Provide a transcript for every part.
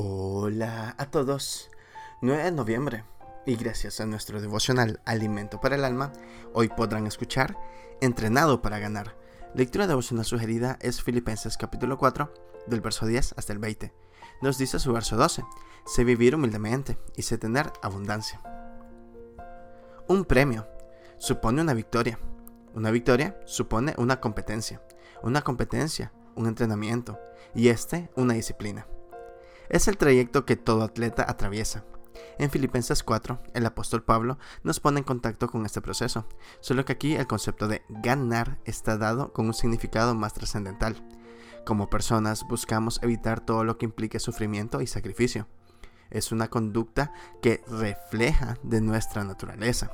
Hola a todos. 9 de noviembre. Y gracias a nuestro devocional Alimento para el Alma, hoy podrán escuchar Entrenado para ganar. Lectura devocional sugerida es Filipenses capítulo 4, del verso 10 hasta el 20. Nos dice su verso 12, sé vivir humildemente y sé tener abundancia. Un premio supone una victoria. Una victoria supone una competencia. Una competencia, un entrenamiento. Y este, una disciplina. Es el trayecto que todo atleta atraviesa. En Filipenses 4, el apóstol Pablo nos pone en contacto con este proceso, solo que aquí el concepto de ganar está dado con un significado más trascendental. Como personas buscamos evitar todo lo que implique sufrimiento y sacrificio. Es una conducta que refleja de nuestra naturaleza.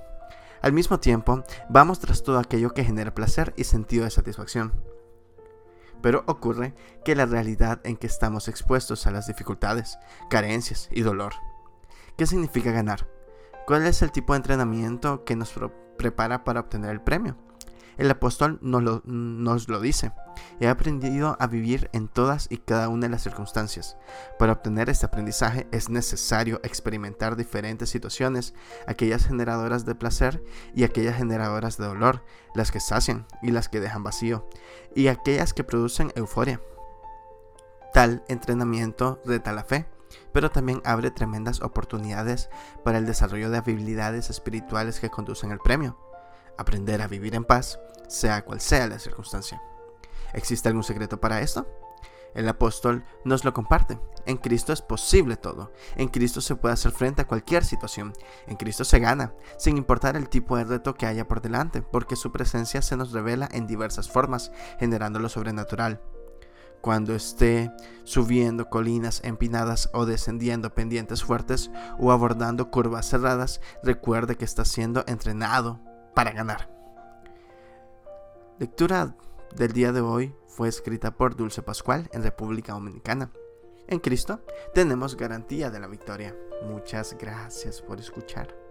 Al mismo tiempo, vamos tras todo aquello que genera placer y sentido de satisfacción. Pero ocurre que la realidad en que estamos expuestos a las dificultades, carencias y dolor. ¿Qué significa ganar? ¿Cuál es el tipo de entrenamiento que nos prepara para obtener el premio? El apóstol nos lo, dice. He aprendido a vivir en todas y cada una de las circunstancias. Para obtener este aprendizaje es necesario experimentar diferentes situaciones, aquellas generadoras de placer y aquellas generadoras de dolor, las que sacian y las que dejan vacío, y aquellas que producen euforia. Tal entrenamiento reta la fe, pero también abre tremendas oportunidades para el desarrollo de habilidades espirituales que conducen al premio aprender a vivir en paz, sea cual sea la circunstancia. ¿Existe algún secreto para esto? El apóstol nos lo comparte. En Cristo es posible todo. En Cristo se puede hacer frente a cualquier situación. En Cristo se gana, sin importar el tipo de reto que haya por delante, porque su presencia se nos revela en diversas formas, generando lo sobrenatural. Cuando esté subiendo colinas empinadas o descendiendo pendientes fuertes o abordando curvas cerradas, recuerde que está siendo entrenado para ganar. Lectura del día de hoy fue escrita por Dulce Pascual en República Dominicana. En Cristo tenemos garantía de la victoria. Muchas gracias por escuchar.